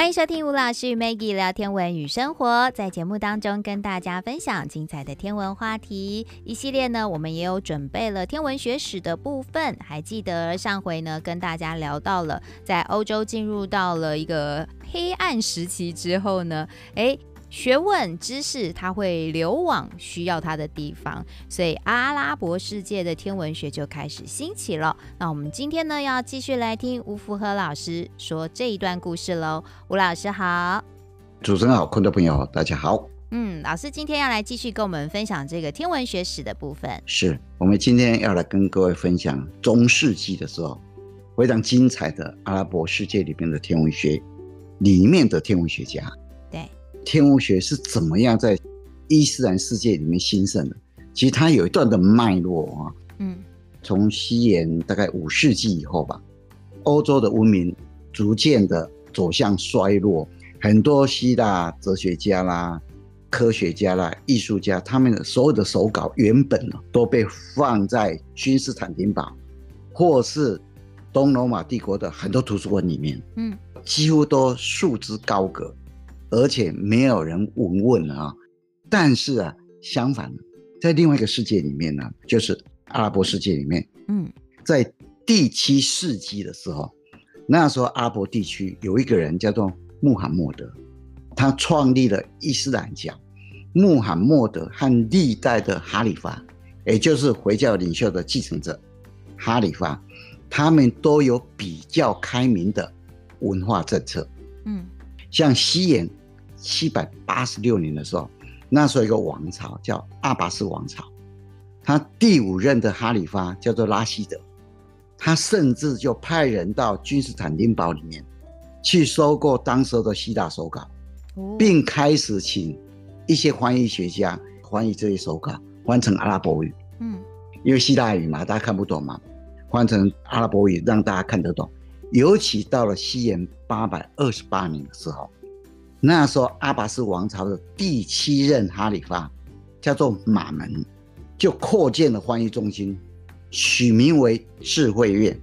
欢迎收听吴老师与 Maggie 聊天文与生活，在节目当中跟大家分享精彩的天文话题。一系列呢，我们也有准备了天文学史的部分。还记得上回呢，跟大家聊到了在欧洲进入到了一个黑暗时期之后呢，诶。学问知识，它会流往需要它的地方，所以阿拉伯世界的天文学就开始兴起了。那我们今天呢，要继续来听吴福和老师说这一段故事喽。吴老师好，主持人好，观众朋友大家好。嗯，老师今天要来继续跟我们分享这个天文学史的部分。是我们今天要来跟各位分享中世纪的时候非常精彩的阿拉伯世界里面的天文学里面的天文学家。天文学是怎么样在伊斯兰世界里面兴盛的？其实它有一段的脉络啊。嗯，从西元大概五世纪以后吧，欧洲的文明逐渐的走向衰落，很多希腊哲学家啦、科学家啦、艺术家，他们的所有的手稿原本呢都被放在君士坦丁堡或是东罗马帝国的很多图书馆里面。嗯，几乎都束之高阁。而且没有人闻问啊，但是啊，相反，在另外一个世界里面呢，就是阿拉伯世界里面，嗯，在第七世纪的时候，那时候阿拉伯地区有一个人叫做穆罕默德，他创立了伊斯兰教。穆罕默德和历代的哈里发，也就是回教领袖的继承者哈里发，他们都有比较开明的文化政策。嗯，像西元。七百八十六年的时候，那时候一个王朝叫阿拔斯王朝，他第五任的哈里发叫做拉希德，他甚至就派人到君士坦丁堡里面去收购当时的希腊手稿，并开始请一些翻译学家翻译这些手稿，翻成阿拉伯语。嗯，因为希腊语嘛，大家看不懂嘛，翻成阿拉伯语让大家看得懂。尤其到了西元八百二十八年的时候。那时候，阿拔斯王朝的第七任哈里发叫做马门，就扩建了翻译中心，取名为智慧院。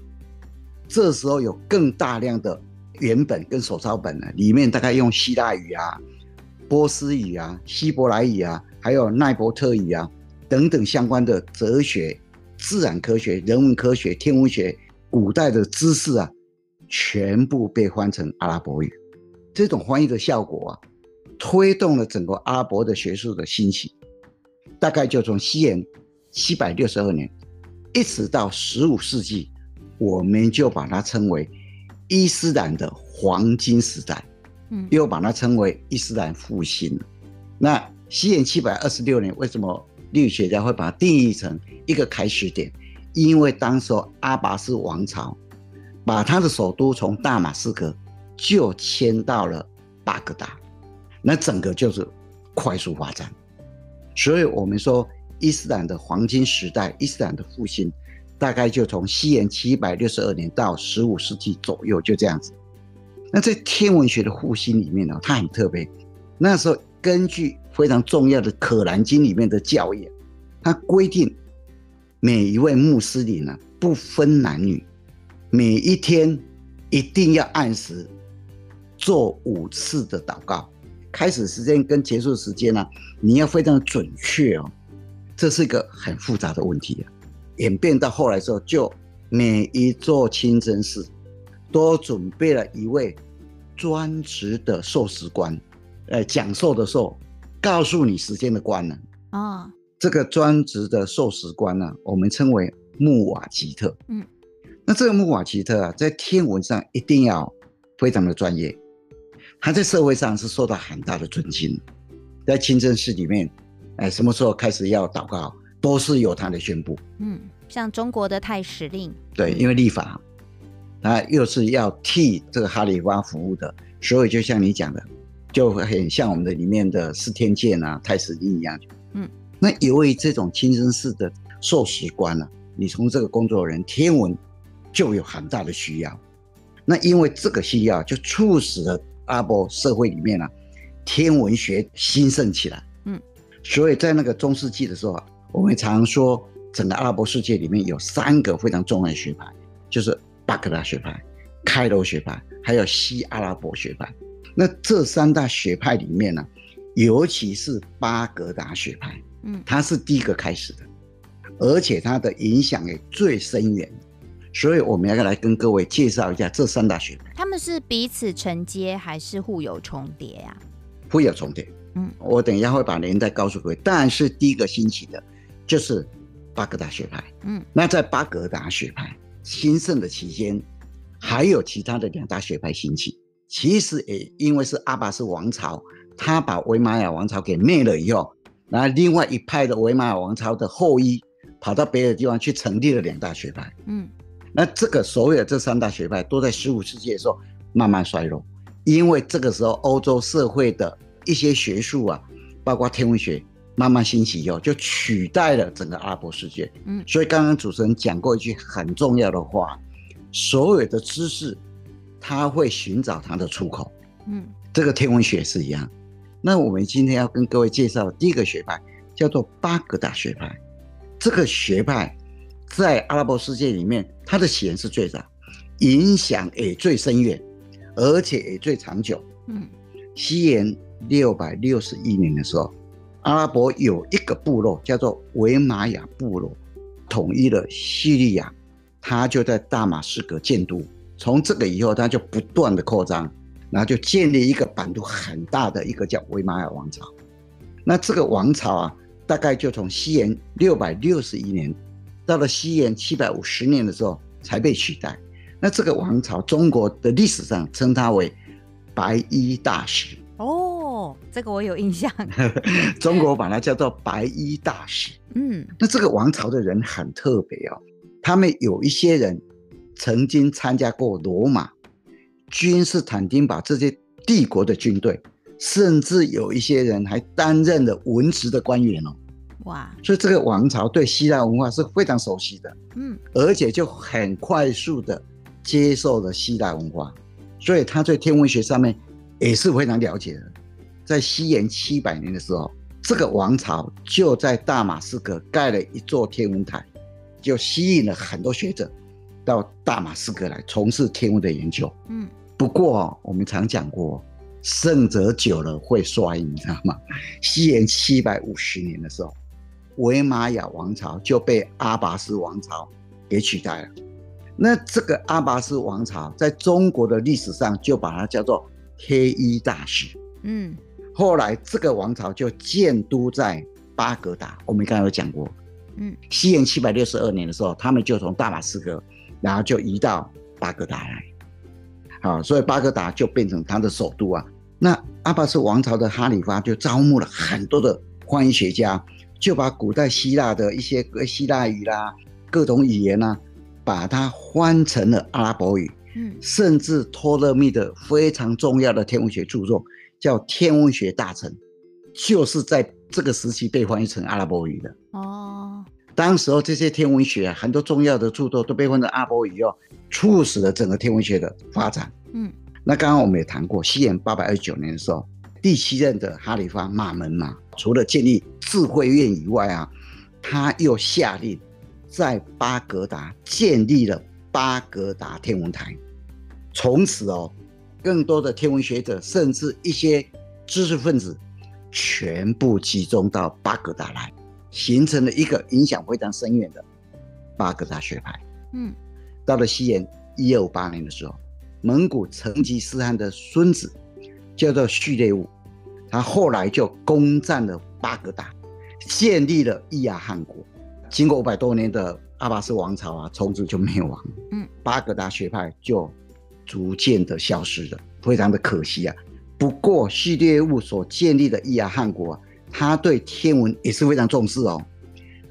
这时候有更大量的原本跟手抄本呢，里面大概用希腊语啊、波斯语啊、希伯来语啊，还有奈伯特语啊等等相关的哲学、自然科学、人文科学、天文学、古代的知识啊，全部被翻成阿拉伯语。这种翻译的效果啊，推动了整个阿拉伯的学术的兴起。大概就从西元七百六十二年，一直到十五世纪，我们就把它称为伊斯兰的黄金时代，嗯，又把它称为伊斯兰复兴。那西元七百二十六年，为什么历史学家会把它定义成一个开始点？因为当时阿拔斯王朝把他的首都从大马士革。就迁到了巴格达，那整个就是快速发展。所以，我们说伊斯兰的黄金时代，伊斯兰的复兴，大概就从西元七百六十二年到十五世纪左右，就这样子。那在天文学的复兴里面呢，它很特别。那时候根据非常重要的《可兰经》里面的教义，它规定每一位穆斯林呢，不分男女，每一天一定要按时。做五次的祷告，开始时间跟结束时间呢，你要非常准确哦。这是一个很复杂的问题啊。演变到后来之后，就每一座清真寺都准备了一位专职的授时官，呃，讲授的授，告诉你时间的官呢。啊，这个专职的授时官呢，我们称为穆瓦吉特。嗯，那这个穆瓦吉特啊，在天文上一定要非常的专业。他在社会上是受到很大的尊敬，在清真寺里面，哎，什么时候开始要祷告，都是有他的宣布。嗯，像中国的太史令，对，因为立法，他又是要替这个哈里发服务的，所以就像你讲的，就很像我们的里面的司天监啊、太史令一样。嗯，那由于这种清真寺的授时官呢、啊，你从这个工作人天文就有很大的需要，那因为这个需要，就促使了。阿拉伯社会里面啊，天文学兴盛起来。嗯，所以在那个中世纪的时候，我们常说整个阿拉伯世界里面有三个非常重要的学派，就是巴格达学派、开罗学派，还有西阿拉伯学派。那这三大学派里面呢、啊，尤其是巴格达学派，嗯，它是第一个开始的，而且它的影响也最深远。所以我们要来跟各位介绍一下这三大学派。他们是彼此承接还是互有重叠呀、啊？互有重叠。嗯，我等一下会把年代告诉各位。但是第一个兴起的，就是巴格达学派。嗯，那在巴格达学派兴盛的期间，还有其他的两大学派兴起。其实也因为是阿拔斯王朝，他把维玛雅王朝给灭了以后，然后另外一派的维玛雅王朝的后裔跑到别的地方去成立了两大学派。嗯。那这个所有的这三大学派都在十五世纪的时候慢慢衰落，因为这个时候欧洲社会的一些学术啊，包括天文学慢慢兴起以后，就取代了整个阿拉伯世界。嗯，所以刚刚主持人讲过一句很重要的话：所有的知识，它会寻找它的出口。嗯，这个天文学是一样。那我们今天要跟各位介绍的第一个学派叫做巴格达学派，这个学派。在阿拉伯世界里面，它的起源是最早，影响也最深远，而且也最长久。嗯，西元六百六十一年的时候，阿拉伯有一个部落叫做维玛雅部落，统一了叙利亚，他就在大马士革建都。从这个以后，他就不断的扩张，然后就建立一个版图很大的一个叫维玛雅王朝。那这个王朝啊，大概就从西元六百六十一年。到了西元七百五十年的时候才被取代。那这个王朝，中国的历史上称它为白衣大使。哦，这个我有印象。中国把它叫做白衣大使。嗯，那这个王朝的人很特别哦，他们有一些人曾经参加过罗马、君士坦丁堡这些帝国的军队，甚至有一些人还担任了文职的官员哦。哇！所以这个王朝对希腊文化是非常熟悉的，嗯，而且就很快速的接受了希腊文化，所以他对天文学上面也是非常了解的。在西元七百年的时候，这个王朝就在大马士革盖了一座天文台，就吸引了很多学者到大马士革来从事天文的研究。嗯，不过我们常讲过，胜者久了会衰，你知道吗？西元七百五十年的时候。维玛雅王朝就被阿拔斯王朝给取代了。那这个阿拔斯王朝在中国的历史上就把它叫做黑衣大使。嗯，后来这个王朝就建都在巴格达。我们刚才有讲过，嗯，西元七百六十二年的时候，他们就从大马士革，然后就移到巴格达来。好，所以巴格达就变成他的首都啊。那阿拔斯王朝的哈里发就招募了很多的翻译学家。就把古代希腊的一些希腊语啦、各种语言啊，把它翻成了阿拉伯语。嗯，甚至托勒密的非常重要的天文学著作叫《天文学大臣》，就是在这个时期被翻译成阿拉伯语的。哦，当时候这些天文学啊，很多重要的著作都被翻成阿拉伯语以后，促使了整个天文学的发展。嗯，那刚刚我们也谈过，西元八百二十九年的时候，第七任的哈里发马门嘛。除了建立智慧院以外啊，他又下令在巴格达建立了巴格达天文台。从此哦，更多的天文学者甚至一些知识分子全部集中到巴格达来，形成了一个影响非常深远的巴格达学派。嗯，到了西元一二五八年的时候，蒙古成吉思汗的孙子叫做序列兀。他后来就攻占了巴格达，建立了伊亚汗国。经过五百多年的阿巴斯王朝啊，从此就灭亡。嗯，巴格达学派就逐渐的消失了，非常的可惜啊。不过序列物所建立的伊亚汗国啊，他对天文也是非常重视哦。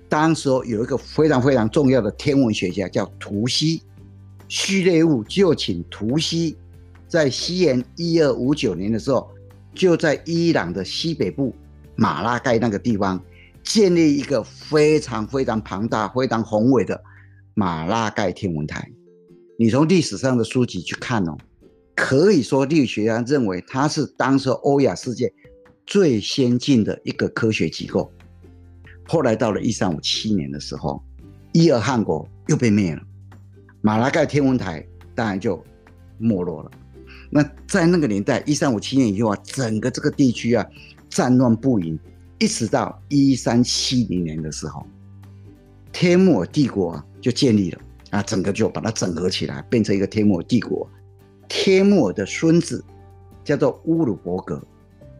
当时有一个非常非常重要的天文学家叫图西，序列物就请图西在西元一二五九年的时候。就在伊朗的西北部马拉盖那个地方，建立一个非常非常庞大、非常宏伟的马拉盖天文台。你从历史上的书籍去看哦，可以说历史学家认为它是当时欧亚世界最先进的一个科学机构。后来到了一三五七年的时候，伊尔汗国又被灭了，马拉盖天文台当然就没落了。那在那个年代，一三五七年以后啊，整个这个地区啊，战乱不已，一直到一三七零年的时候，帖木尔帝国啊就建立了啊，整个就把它整合起来，变成一个帖木尔帝国。帖木尔的孙子叫做乌鲁伯格，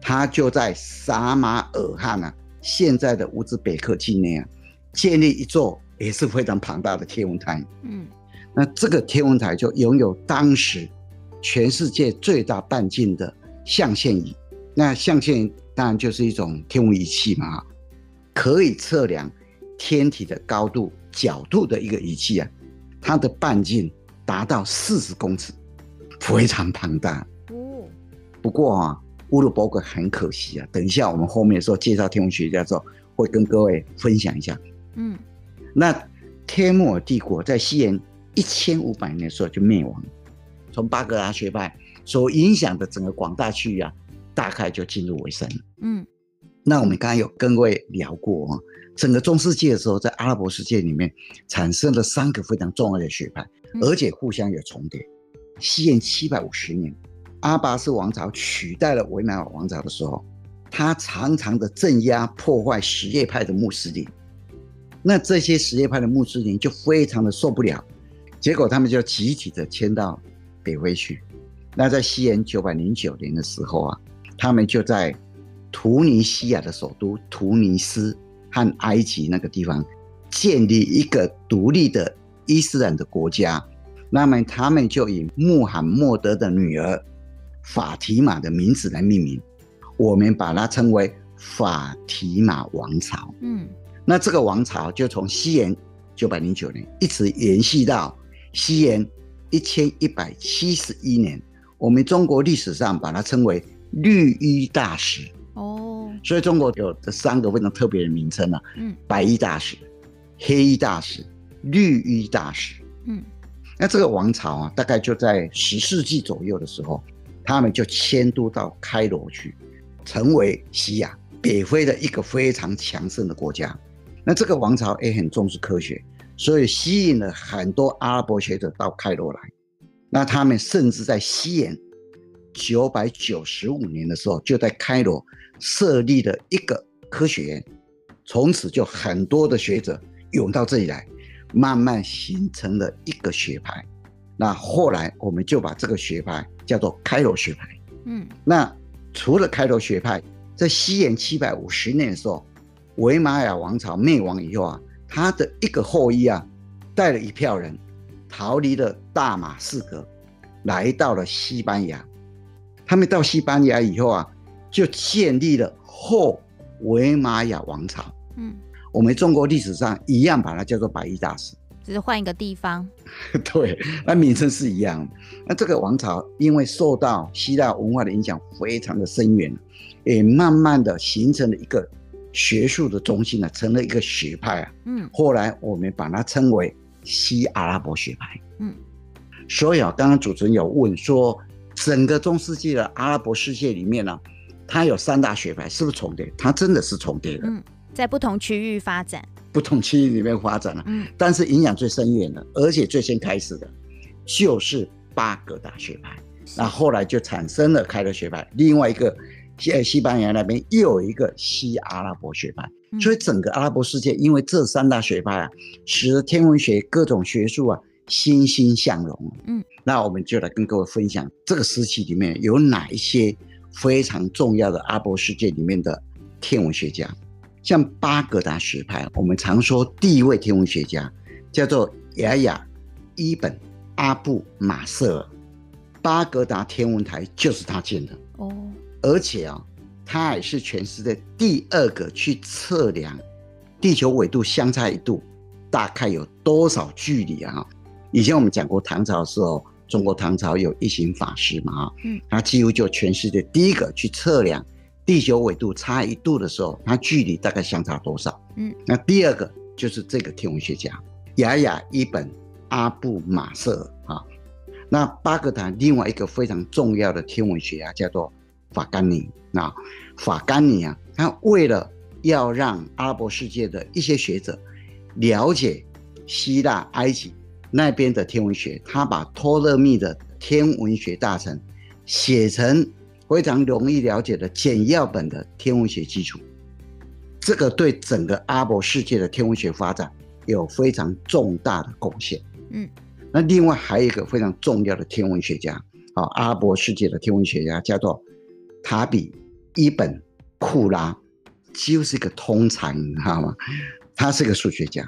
他就在撒马尔罕啊，现在的乌兹别克境内啊，建立一座也是非常庞大的天文台。嗯，那这个天文台就拥有当时。全世界最大半径的象限仪，那象限仪当然就是一种天文仪器嘛，可以测量天体的高度、角度的一个仪器啊。它的半径达到四十公尺，非常庞大。不过啊，乌鲁伯格很可惜啊。等一下我们后面说介绍天文学家的时候，会跟各位分享一下。嗯，那天木尔帝国在西元一千五百年的时候就灭亡。从巴格达学派所影响的整个广大区域啊，大概就进入尾声。嗯，那我们刚刚有跟各位聊过啊，整个中世纪的时候，在阿拉伯世界里面产生了三个非常重要的学派，而且互相有重叠。西元七百五十年，阿拔斯王朝取代了维玛尔王朝的时候，他常常的镇压破坏什叶派的穆斯林，那这些什叶派的穆斯林就非常的受不了，结果他们就集体的迁到。北回去，那在西元九百零九年的时候啊，他们就在突尼西亚的首都突尼斯和埃及那个地方建立一个独立的伊斯兰的国家。那么他们就以穆罕默德的女儿法提玛的名字来命名，我们把它称为法提玛王朝。嗯，那这个王朝就从西元九百零九年一直延续到西元。一千一百七十一年，我们中国历史上把它称为绿衣大使哦，所以中国有这三个非常特别的名称啊，嗯，白衣大使、黑衣大使、绿衣大使，嗯，那这个王朝啊，大概就在十世纪左右的时候，他们就迁都到开罗去，成为西亚北非的一个非常强盛的国家。那这个王朝也很重视科学。所以吸引了很多阿拉伯学者到开罗来，那他们甚至在西元九百九十五年的时候，就在开罗设立了一个科学院，从此就很多的学者涌到这里来，慢慢形成了一个学派。那后来我们就把这个学派叫做开罗学派。嗯，那除了开罗学派，在西元七百五十年的时候，维玛雅王朝灭亡以后啊。他的一个后裔啊，带了一票人逃离了大马士革，来到了西班牙。他们到西班牙以后啊，就建立了后维玛雅王朝。嗯，我们中国历史上一样把它叫做白衣大使，只是换一个地方。对，那名称是一样。那这个王朝因为受到希腊文化的影响非常的深远，也慢慢的形成了一个。学术的中心呢，成了一个学派啊。嗯，后来我们把它称为西阿拉伯学派。嗯，所以啊，刚刚主持人有问说，整个中世纪的阿拉伯世界里面呢，它有三大学派，是不是重叠？它真的是重叠的。嗯，在不同区域发展，不同区域里面发展了。嗯，但是影响最深远的，而且最先开始的，就是巴格达学派。那后来就产生了开罗学派，另外一个。西西班牙那边又有一个西阿拉伯学派，所以整个阿拉伯世界因为这三大学派啊，使得天文学各种学术啊欣欣向荣。嗯，那我们就来跟各位分享这个时期里面有哪一些非常重要的阿拉伯世界里面的天文学家，像巴格达学派，我们常说第一位天文学家叫做雅雅伊本阿布马瑟尔，巴格达天文台就是他建的。哦。而且啊，他也是全世界第二个去测量地球纬度相差一度大概有多少距离啊？以前我们讲过唐朝的时候，中国唐朝有一行法师嘛，嗯，他几乎就全世界第一个去测量地球纬度差一度的时候，它距离大概相差多少？嗯，那第二个就是这个天文学家雅雅伊本阿布马瑟尔啊。那巴格达另外一个非常重要的天文学家叫做。法甘尼，那法甘尼啊，他为了要让阿拉伯世界的一些学者了解希腊、埃及那边的天文学，他把托勒密的天文学大臣写成非常容易了解的简要本的天文学基础。这个对整个阿拉伯世界的天文学发展有非常重大的贡献。嗯，那另外还有一个非常重要的天文学家啊，阿拉伯世界的天文学家叫做塔比伊本库拉，就是一个通才，你知道吗？他是个数学家，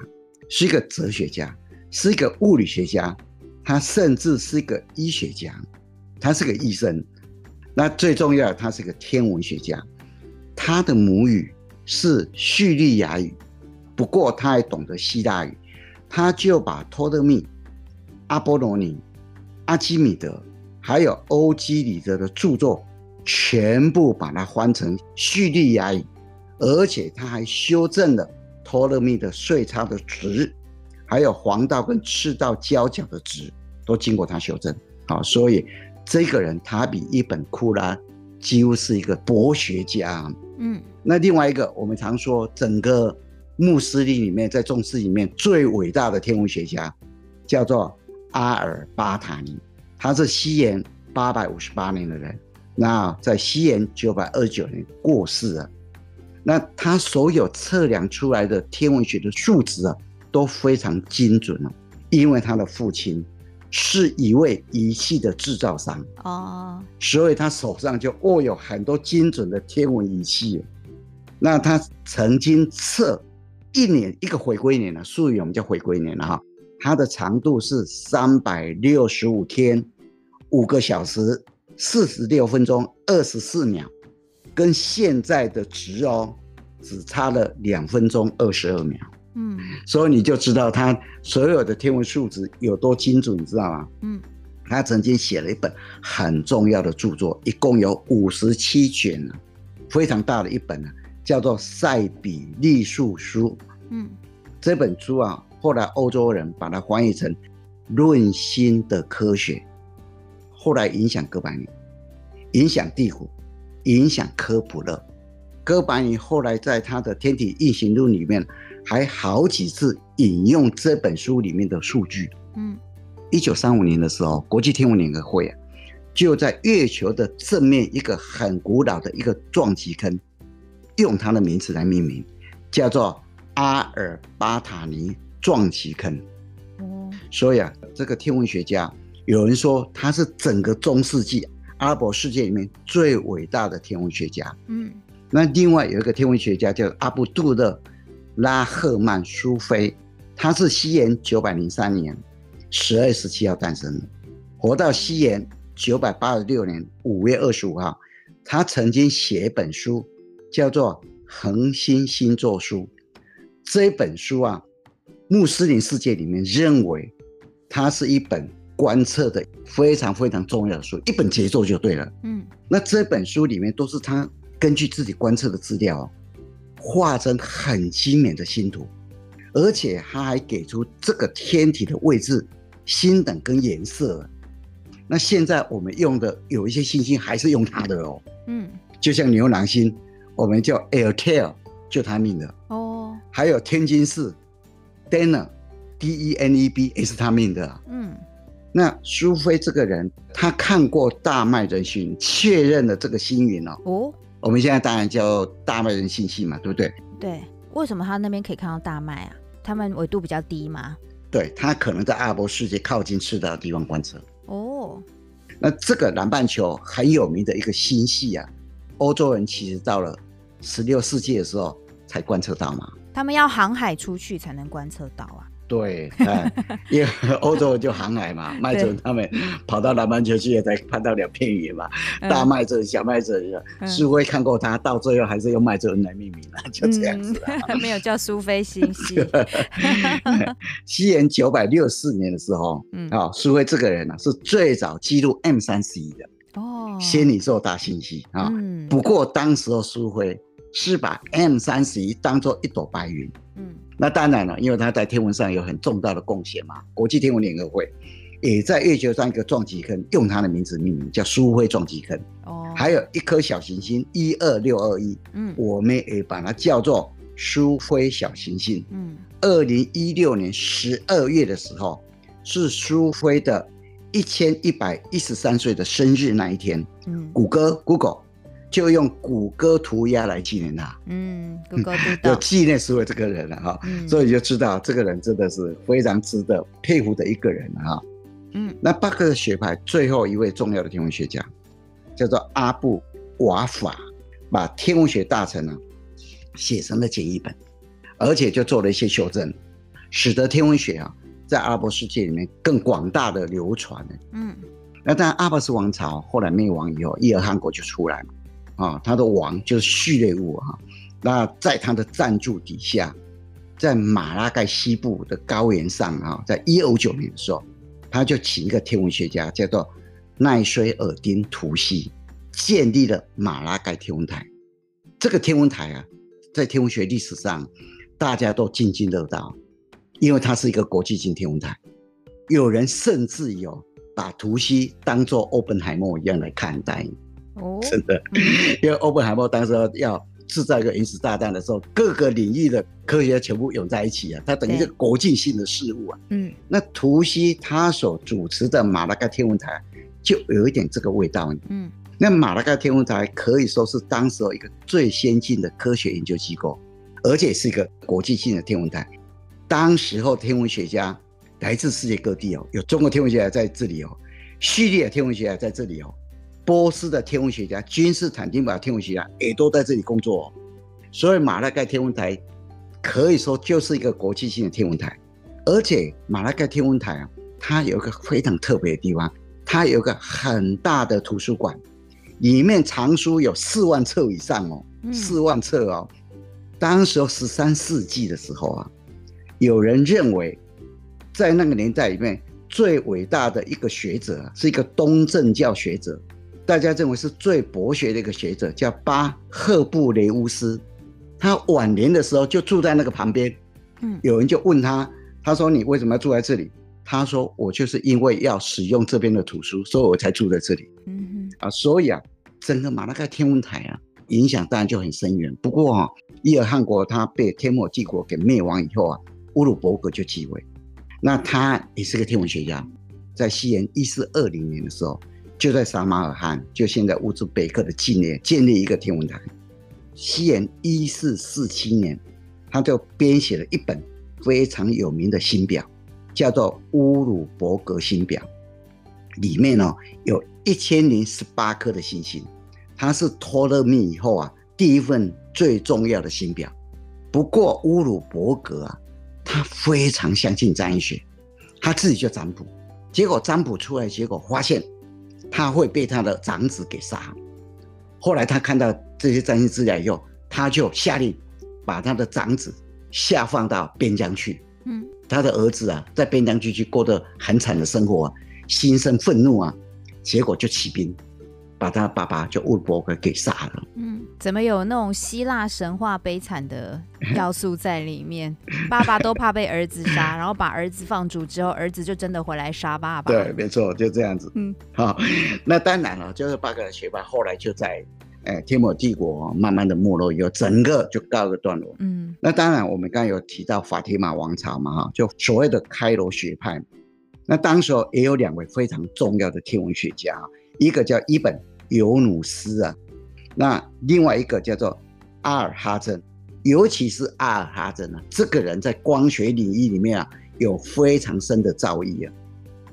是一个哲学家，是一个物理学家，他甚至是一个医学家，他是个医生。那最重要，他是个天文学家，他的母语是叙利亚语，不过他还懂得希腊语，他就把托勒密、阿波罗尼、阿基米德还有欧几里得的著作全部把它翻成叙利亚语，而且他还修正了。托勒密的岁差的值，还有黄道跟赤道交角的值，都经过他修正。好，所以这个人他比伊本库拉几乎是一个博学家。嗯，那另外一个，我们常说整个穆斯林里面，在中世里面最伟大的天文学家，叫做阿尔巴塔尼，他是西元八百五十八年的人，那在西元九百二十九年过世了。那他所有测量出来的天文学的数值啊，都非常精准了，因为他的父亲是一位仪器的制造商哦，所以他手上就握有很多精准的天文仪器。那他曾经测一年一个回归年呢，术语我们叫回归年了哈，它的长度是三百六十五天五个小时四十六分钟二十四秒。跟现在的值哦，只差了两分钟二十二秒。嗯，所以你就知道他所有的天文数值有多精准，你知道吗？嗯，他曾经写了一本很重要的著作，一共有五十七卷呢，非常大的一本呢，叫做《塞比利数书》。嗯，这本书啊，后来欧洲人把它翻译成《论心的科学》，后来影响哥白尼，影响地虎。影响科普勒，哥白尼后来在他的《天体运行论》里面，还好几次引用这本书里面的数据。嗯，一九三五年的时候，国际天文联合会啊，就在月球的正面一个很古老的一个撞击坑，用它的名字来命名，叫做阿尔巴塔尼撞击坑。哦，所以啊，这个天文学家有人说他是整个中世纪。阿拉伯世界里面最伟大的天文学家，嗯，那另外有一个天文学家叫阿布杜勒拉赫曼苏菲，他是西元九百零三年十二月十七号诞生的，活到西元九百八十六年五月二十五号。他曾经写一本书，叫做《恒星星座书》。这本书啊，穆斯林世界里面认为它是一本。观测的非常非常重要的书，一本杰作就对了。嗯，那这本书里面都是他根据自己观测的资料，画成很精美的星图，而且他还给出这个天体的位置、星等跟颜色。那现在我们用的有一些星星还是用他的哦。嗯，就像牛郎星，我们叫 Altair，就他命的哦。还有天津市 Deneb，D-E-N-E-B 也是他命的。嗯。那苏菲这个人，他看过大麦人星，确认了这个星云哦。哦，我们现在当然叫大麦人星系嘛，对不对？对。为什么他那边可以看到大麦啊？他们纬度比较低吗？对，他可能在阿拉伯世界靠近赤道的地方观测。哦。那这个南半球很有名的一个星系啊，欧洲人其实到了十六世纪的时候才观测到嘛。他们要航海出去才能观测到啊。对，因为欧洲人就航海嘛，麦哲伦他们跑到南半球去，也才看到两片云嘛。大麦哲伦、小麦哲伦，苏菲看过他，到最后还是用麦哲伦来命名了，就这样子。没有叫苏菲星系。西元九百六十四年的时候，啊，苏菲这个人呢是最早记录 M 三十一的哦，仙女座大星系啊。不过当时的苏菲是把 M 三十一当做一朵白云。嗯。那当然了，因为他在天文上有很重大的贡献嘛。国际天文联合会也在月球上一个撞击坑用他的名字命名，叫苏菲撞击坑。哦，还有一颗小行星一二六二一，嗯，我们也把它叫做苏菲小行星。嗯，二零一六年十二月的时候，是苏菲的一千一百一十三岁的生日那一天，嗯，谷歌 Google 就用谷歌涂鸦来纪念他。嗯，Google 知道纪念所有这个人了哈，嗯、所以你就知道这个人真的是非常值得佩服的一个人哈。嗯，那巴克的学派最后一位重要的天文学家叫做阿布瓦法，把天文学大臣呢写成了简易本，而且就做了一些修正，使得天文学啊。在阿拉伯世界里面更广大的流传。嗯，那当然阿拔斯王朝后来灭亡以后，伊尔汗国就出来嘛，啊，他的王就是序列兀哈。那在他的赞助底下，在马拉盖西部的高原上啊，在一二五九年的时候，他就请一个天文学家叫做奈衰尔丁图西，建立了马拉盖天文台。这个天文台啊，在天文学历史上，大家都津津乐道。因为它是一个国际性天文台，有人甚至有把图西当做欧本海默一样来看待。哦，真的，因为欧本海默当时要制造一个原子炸弹的时候，各个领域的科学家全部涌在一起啊，它等于是国际性的事物啊。嗯，那图西他所主持的马拉盖天文台就有一点这个味道。嗯，那马拉盖天文台可以说是当时一个最先进的科学研究机构，而且是一个国际性的天文台。当时候天文学家来自世界各地哦，有中国天文学家在这里哦，叙利亚天文学家在这里哦，波斯的天文学家、君士坦丁堡天文学家也都在这里工作哦。所以马拉盖天文台可以说就是一个国际性的天文台，而且马拉盖天文台啊，它有一个非常特别的地方，它有一个很大的图书馆，里面藏书有四万册以上哦，四万册哦。当时候十三世纪的时候啊。有人认为，在那个年代里面，最伟大的一个学者是一个东正教学者，大家认为是最博学的一个学者，叫巴赫布雷乌斯。他晚年的时候就住在那个旁边。嗯，有人就问他，他说：“你为什么要住在这里？”他说：“我就是因为要使用这边的图书，所以我才住在这里。”嗯哼，啊，所以啊，整个马拉盖天文台啊，影响当然就很深远。不过啊，伊尔汗国他被天默帝国给灭亡以后啊。乌鲁伯格就继位，那他也是个天文学家，在西元一四二零年的时候，就在撒马尔罕，就现在乌兹别克的境内建立一个天文台。西元一四四七年，他就编写了一本非常有名的新表，叫做《乌鲁伯格新表》，里面呢有一千零十八颗的星星，它是托勒密以后啊第一份最重要的新表。不过乌鲁伯格啊。他非常相信占星学，他自己就占卜，结果占卜出来，结果发现他会被他的长子给杀。后来他看到这些占星资料以后，他就下令把他的长子下放到边疆去。嗯，他的儿子啊，在边疆地区过得很惨的生活啊，心生愤怒啊，结果就起兵。把他爸爸就乌鲁伯格给杀了。嗯，怎么有那种希腊神话悲惨的要素在里面？爸爸都怕被儿子杀，然后把儿子放逐之后，儿子就真的回来杀爸爸。对，没错，就这样子。嗯，好，那当然了，就是巴格的学派后来就在，哎，天默帝国慢慢的没落以后，整个就告一个段落。嗯，那当然，我们刚刚有提到法提玛王朝嘛，哈，就所谓的开罗学派。那当时候也有两位非常重要的天文学家。一个叫伊本尤努斯啊，那另外一个叫做阿尔哈珍，尤其是阿尔哈珍啊，这个人在光学领域里面啊有非常深的造诣啊，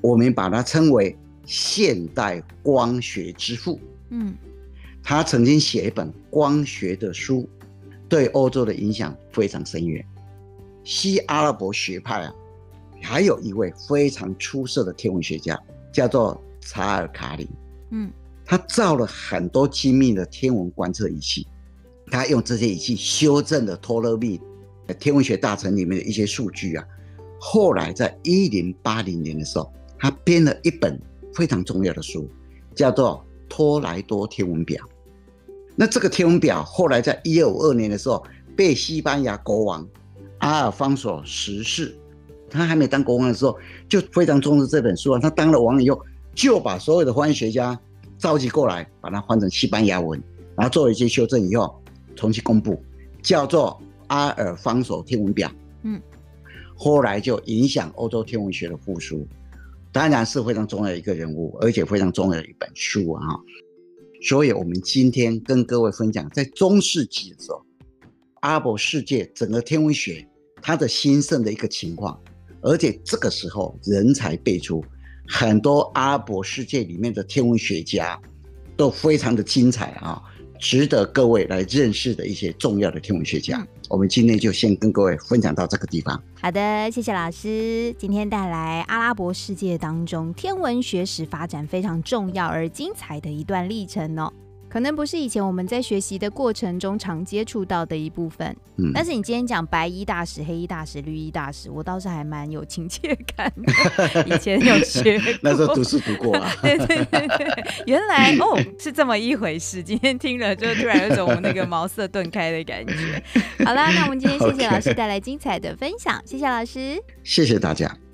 我们把他称为现代光学之父。嗯，他曾经写一本光学的书，对欧洲的影响非常深远。西阿拉伯学派啊，还有一位非常出色的天文学家，叫做查尔卡林。嗯，他造了很多精密的天文观测仪器，他用这些仪器修正了托勒密天文学大成里面的一些数据啊。后来在一零八零年的时候，他编了一本非常重要的书，叫做《托莱多天文表》。那这个天文表后来在一二五二年的时候，被西班牙国王阿尔方索十世，他还没当国王的时候，就非常重视这本书啊。他当了王以后。就把所有的翻译学家召集过来，把它换成西班牙文，然后做了一些修正以后，重新公布，叫做《阿尔方索天文表》。嗯，后来就影响欧洲天文学的复苏。当然是非常重要的一个人物，而且非常重要的一本书啊。所以，我们今天跟各位分享，在中世纪的时候，阿拉伯世界整个天文学它的兴盛的一个情况，而且这个时候人才辈出，很多阿拉伯世界里面的天文学家都非常的精彩啊。值得各位来认识的一些重要的天文学家，嗯、我们今天就先跟各位分享到这个地方。好的，谢谢老师，今天带来阿拉伯世界当中天文学史发展非常重要而精彩的一段历程哦。可能不是以前我们在学习的过程中常接触到的一部分，嗯，但是你今天讲白衣大使、黑衣大使、绿衣大使，我倒是还蛮有亲切感的。以前有学，那时候读书读过啊。对对对对，原来哦是这么一回事。今天听了就突然有种那个茅塞顿开的感觉。好啦，那我们今天谢谢 老师带来精彩的分享，谢谢老师，谢谢大家。